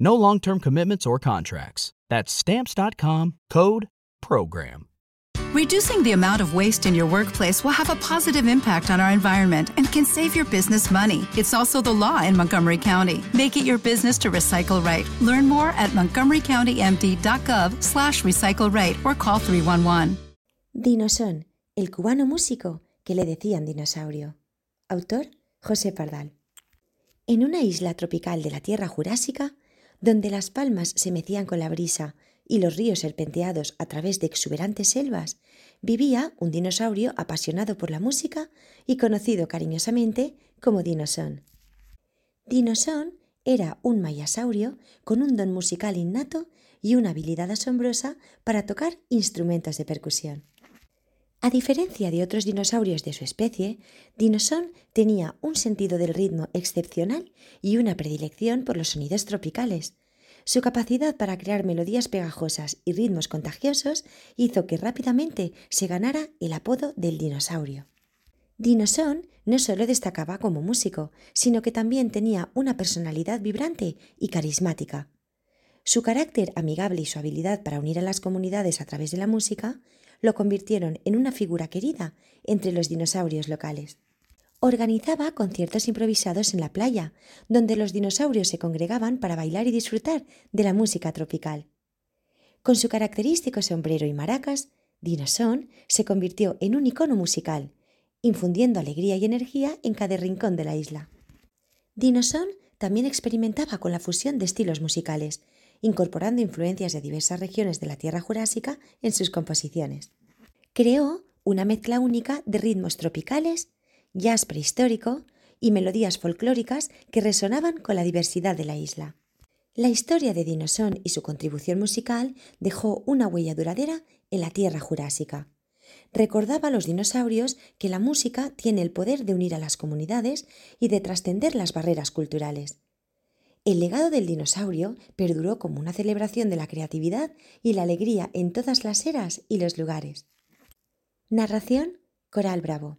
No long term commitments or contracts. That's Stamps.com code PROGRAM. Reducing the amount of waste in your workplace will have a positive impact on our environment and can save your business money. It's also the law in Montgomery County. Make it your business to recycle right. Learn more at montgomerycountymd.gov slash recycle right or call 311. Dinoson, el cubano músico que le decían dinosaurio. Autor José Pardal. En una isla tropical de la Tierra Jurásica, donde las palmas se mecían con la brisa y los ríos serpenteados a través de exuberantes selvas, vivía un dinosaurio apasionado por la música y conocido cariñosamente como Dinoson. Dinoson era un mayasaurio con un don musical innato y una habilidad asombrosa para tocar instrumentos de percusión. A diferencia de otros dinosaurios de su especie, Dinoson tenía un sentido del ritmo excepcional y una predilección por los sonidos tropicales, su capacidad para crear melodías pegajosas y ritmos contagiosos hizo que rápidamente se ganara el apodo del dinosaurio. Dinoson no solo destacaba como músico, sino que también tenía una personalidad vibrante y carismática. Su carácter amigable y su habilidad para unir a las comunidades a través de la música lo convirtieron en una figura querida entre los dinosaurios locales organizaba conciertos improvisados en la playa, donde los dinosaurios se congregaban para bailar y disfrutar de la música tropical. Con su característico sombrero y maracas, Dinoson se convirtió en un icono musical, infundiendo alegría y energía en cada rincón de la isla. Dinoson también experimentaba con la fusión de estilos musicales, incorporando influencias de diversas regiones de la Tierra Jurásica en sus composiciones. Creó una mezcla única de ritmos tropicales, jazz prehistórico y melodías folclóricas que resonaban con la diversidad de la isla. La historia de Dinoson y su contribución musical dejó una huella duradera en la Tierra Jurásica. Recordaba a los dinosaurios que la música tiene el poder de unir a las comunidades y de trascender las barreras culturales. El legado del dinosaurio perduró como una celebración de la creatividad y la alegría en todas las eras y los lugares. Narración Coral Bravo.